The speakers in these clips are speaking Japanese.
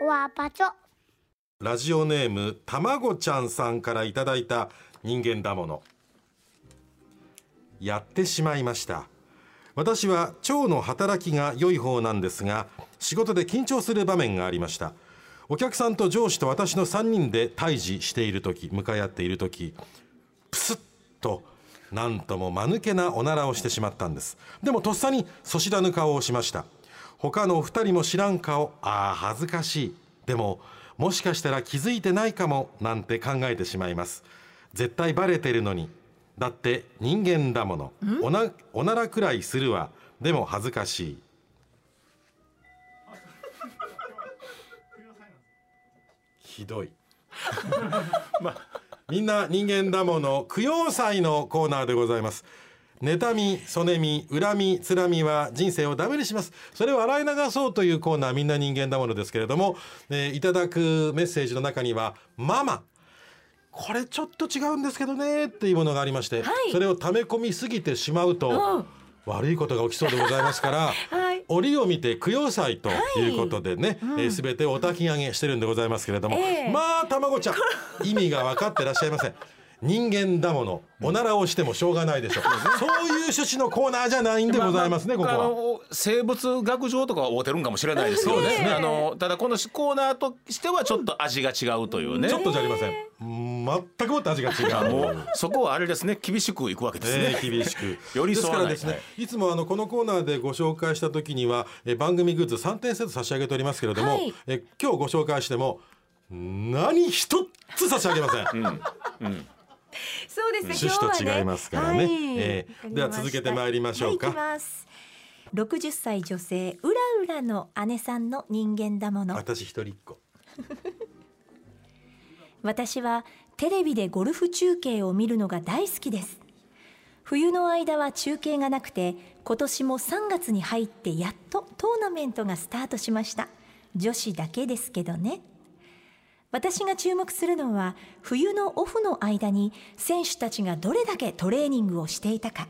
わパチョラジオネームたまごちゃんさんからいただいた人間だもの。やってしまいました。私は腸の働きが良い方なんですが仕事で緊張する場面がありました。お客さんと上司と私の3人で対峙している時向かい合っている時プスッとなんとも間抜けなおならをしてしまったんです。でもとっさにそしらぬ顔をしました。他のお二人も知らん顔。ああ恥ずかしい。でももしかしたら気づいてないかもなんて考えてしまいます。絶対バレてるのに。だって人間だもの。おなおならくらいするわ。でも恥ずかしい。ひどい。みんな人間だもの。供養祭のコーナーでございます妬み、そねみ、恨み、つらみは人生をダメにします。それを洗い流そうというコーナー、みんな人間だものですけれども、えーいただくメッセージの中には、ママ、これちょっと違うんですけどねっていうものがありまして、はい。それを溜め込みすぎてしまうと、うん。悪いことが起きそうでございますから、はい。折を見て供養祭ということでね、すべ、えー全てお焚き上げしてるんでございますけれども、ええ。まあ卵ちゃん。意味が分かってらっしゃいません人間だもの。おならをしてもしょうがないでしょう。そういう趣旨のコーナーじゃないんでございますね、ここは。生物学上とかは合うてるんかもしれないですけどねあのただこのコーナーとしてはちょっと味が違うというね。ちょっとじゃありません。うん全くもって味が違う。もうそこはあれですね。厳しくいくわけですね、えー厳しく。寄り添わない。ですからですね、い、つもあのこのコーナーでご紹介した時にはえー番組グッズ3点セット差し上げておりますけれども、はい。えー今日ご紹介しても何一つ差し上げません。そうですね。趣旨と違いますからね。えーわかりました。では続けてまいりましょうか。はい、行きます。60歳女性うらうらの姉さんの人間だもの。私一人っ子。私はテレビでゴルフ中継を見るのが大好きです。冬の間は中継がなくて今年も3月に入ってやっとトーナメントがスタートしました。女子だけですけどね私が注目するのは冬のオフの間に選手たちがどれだけトレーニングをしていたか。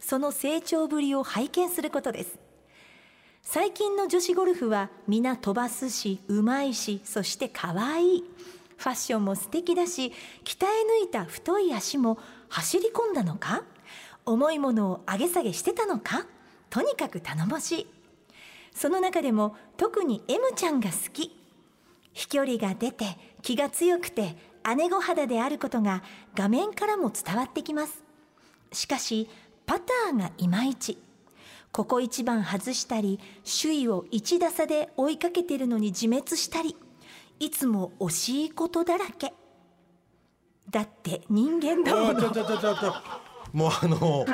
その成長ぶりを拝見することです。最近の女子ゴルフは皆飛ばすしうまいしそして可愛い。ファッションも素敵だし鍛え抜いた太い足も走り込んだのか？重いものを上げ下げしてたのか？とにかく頼もしい。その中でも特に M ちゃんが好き。飛距離が出て気が強くて姉御肌であることが画面からも伝わってきます。しかしパターがいまいち。ここ一番外したり首位を1打差で追いかけてるのに自滅したりいつも惜しいことだらけ。だって人間だもあちょのちょちょちょちょ。もうあの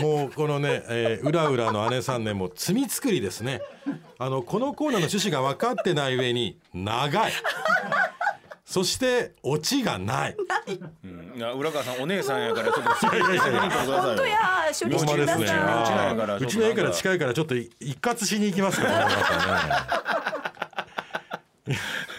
もうこのね、えー、うらうらの姉さんねもう罪作りですね。あのこのコーナーの趣旨が分かってない上に長い。そしてオチがない。いや浦川さんお姉さんやからちょっと責任取ってくださいよ本当や。処理してください。うちなんやからうちの家から近いからちょっと一括しに行きますから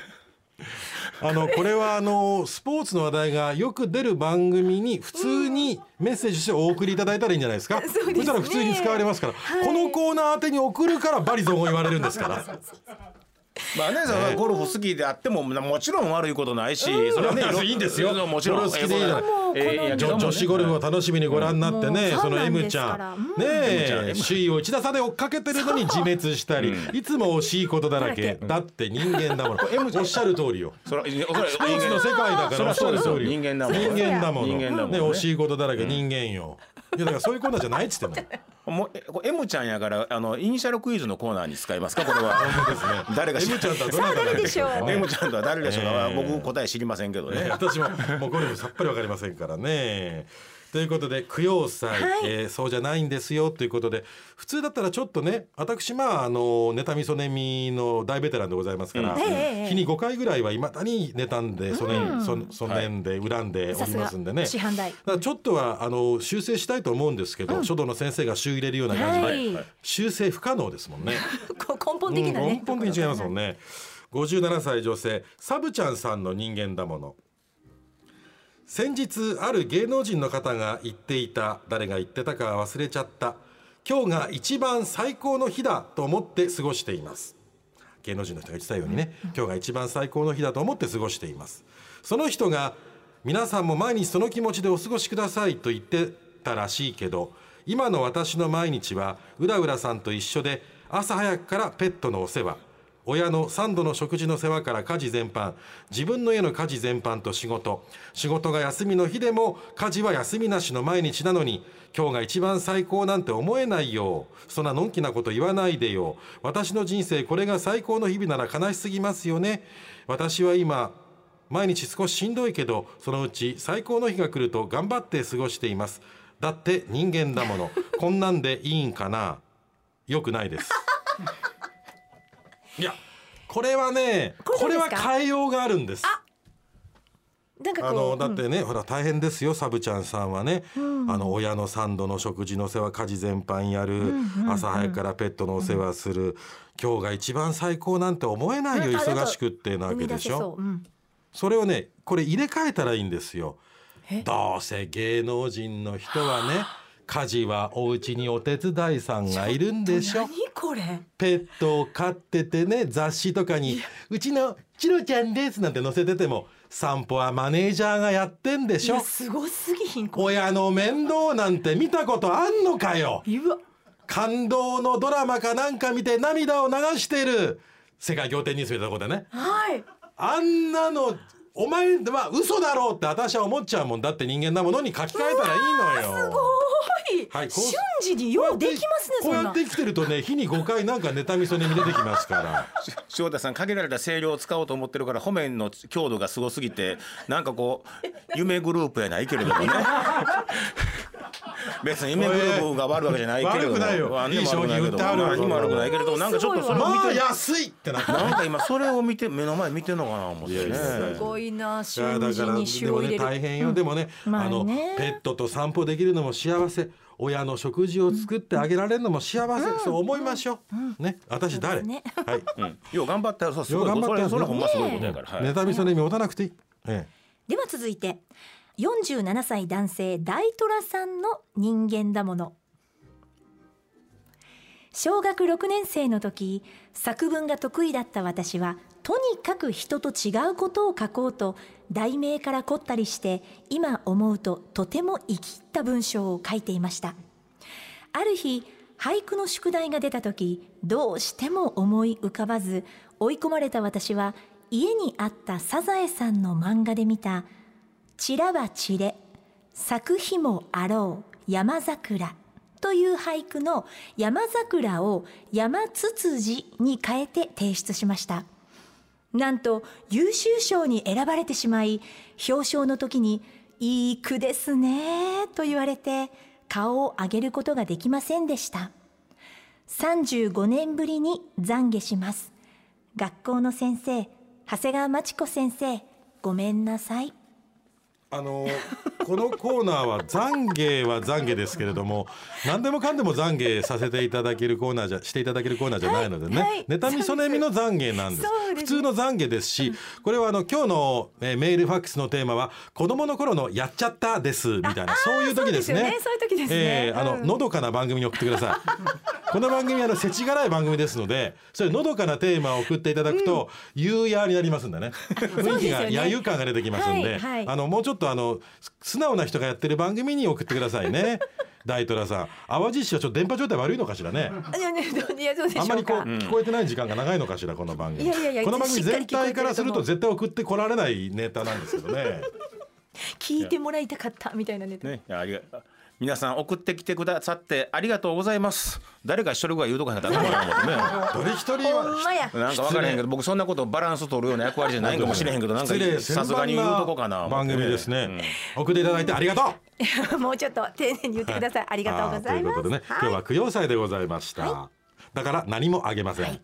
あのこれはあのスポーツの話題がよく出る番組に普通にメッセージしてお送りいただいたらいいんじゃないですか、そうですね。したら普通に使われますから、このコーナー宛てに送るからバリ雑言言われるんですから まあ姉さんはゴルフ好きであってももちろん悪いことないし、それはねいいんですよ。もちろんゴルフ好きでいいじゃない女子ゴルフを楽しみにご覧になってね、うん。その M ちゃん、ね首位を1打差で追っかけてるのに自滅したり、いつも惜しいことだらけだって人間だもの M ちゃん。おっしゃる通りよ。それスポーツの世界だからそりゃそうですよ。おっしゃる通り人間だもん。人間だもの。人間だもんね。ね惜しいことだらけ人間よいやだからそういうコーナーじゃないっつってん。のもうえこれ M ちゃんやからあのイニシャルクイズのコーナーに使いますかこれは誰が知 M ちゃんとはどなたでしょう M ちゃんとは誰でしょうか、えー僕答え知りませんけどね。私ももうゴルフさっぱりわかりませんからね。ということで供養祭、はい。えーそうじゃないんですよということで普通だったらちょっとね私まああの妬みそねみの大ベテランでございますから、うん。ええ日に5回ぐらいはいまだに妬んでそね,、うん。そそねんで恨んでおりますんでね。師範代だからちょっとはあの修正したいと思うんですけど、書道の先生が週入れるような感じで、はい。はい修正不可能ですもんね。こ根本的なうんね、根本的に違いますもんね。57歳女性サブちゃんさんの人間だもの先日ある芸能人の方が言っていた誰が言ってたか忘れちゃった。今日が一番最高の日だと思って過ごしています。芸能人の人が言ってたようにね、今日が一番最高の日だと思って過ごしています。その人が皆さんも毎日その気持ちでお過ごしくださいと言ってたらしいけど今の私の毎日はうらうらさんと一緒で朝早くからペットのお世話親の3度の食事の世話から家事全般自分の家の家事全般と仕事。仕事が休みの日でも家事は休みなしの毎日なのに今日が一番最高なんて思えないよそんなのんきなこと言わないでよ。私の人生これが最高の日々なら悲しすぎますよね。私は今毎日少ししんどいけどそのうち最高の日が来ると頑張って過ごしています。だって人間だもの。こんなんでいいんかな。よくないです。いやこれはねこれは変えようがあるんです。なんかあのだってね、ほら大変ですよサブちゃんさんはね、あの親の3度の食事の世話家事全般やる、朝早くからペットのお世話する、今日が一番最高なんて思えないよ忙しくってなわけでしょ？それをねこれ入れ替えたらいいんですよ。どうせ芸能人の人はね家事はお家にお手伝いさんがいるんでしょ。何これ。ペットを飼っててね雑誌とかに「うちのチロちゃんです」なんて載せてても散歩はマネージャーがやってんでしょ。すごすぎひん親の面倒なんて見たことあんのかよ。感動のドラマかなんか見て涙を流してる。世界仰天ニュースみたいなとこでね。はい。あんなのお前は嘘だろうって私は思っちゃうもんだって人間なものに書き換えたらいいのよ。すごい、はいこう瞬時にようできますねそんな。こうやって生きてるとね日に5回なんか妬みそねみ出てきますから。翔太さん限られた声量を使おうと思ってるから褒めの強度がすごすぎてなんかこう 夢グループやないけれどもね別に夢グループが悪いわけじゃないけれども。悪くないよ。何にも悪くないけど。いい商品売ってあるよ何にも悪くない。けれどもなんかちょっとそれを見まあて安いってなって。なんか今それを見て目の前見てんのかな思っていやいねやすごいないや瞬だから時に塩でもねを入れる、大変よ、でもね,、まああのね。ペットと散歩できるのも幸せ。親の食事を作ってあげられるのも幸せ、そう思いましょう、ね。私誰、ね。はい。うん。よう頑張ってそうすごい。よう頑張ってそれそれはほんますごいことやから、はい。妬みそねみ持たなくていい、えでは続いて47歳男性大虎さんの人間だもの。小学6年生の時作文が得意だった私はとにかく人と違うことを書こうと題名から凝ったりして今思うととても生きった文章を書いていました。ある日俳句の宿題が出た時どうしても思い浮かばず追い込まれた私は家にあったサザエさんの漫画で見た「散らば散れ咲く日もあろう山桜」という俳句の「山桜」を「山つつじ」に変えて提出しました。なんと優秀賞に選ばれてしまい表彰の時に「いい句ですね」と言われて顔を上げることができませんでした。35年ぶりに懺悔します。学校の先生長谷川真知子先生ごめんなさい。あのこのコーナーは懺悔は懺悔ですけれども 何でもかんでも懺悔させていただけるコーナーじゃしていただけるコーナーじゃないのでね、はい。はい妬みそねみの懺悔なんです。普通の懺悔ですしこれはあの今日の、えーメールファックスのテーマは子供の頃のやっちゃったですみたいなそういう時ですね。そうですよね。そういう時ですね。えーあの、うん。のどかな番組に送ってください。この番組はあの世知辛い番組ですのでそういうのどかなテーマを送っていただくと、優雅になりますんでね。雰囲気がね。揶揄感が出てきますんで、はいはい。あのもうちょっとあの素直な人がやってる番組に送ってくださいね。大虎さん。淡路市はちょっと電波状態悪いのかしらね。あんまりこう聞こえてない時間が長いのかしらこの番組。いやいやいやこの番組全体からすると絶対送ってこられないネタなんですけどね。聞いてもらいたかったみたいなネタ、ね、ありが皆さん送ってきてくださってありがとうございます。誰か一人ぐらい言うとかへんかったらダメだと思ってね。どれ一人ほはなんか分からへんけど僕そんなことバランス取るような役割じゃないかもしれへんけどなんかさすがに言うとこかな番組ですね、うん。送っていただいてありがとう。もうちょっと丁寧に言ってください、ありがとうございます。ということでね、今日は供養祭でございました、だから何もあげません、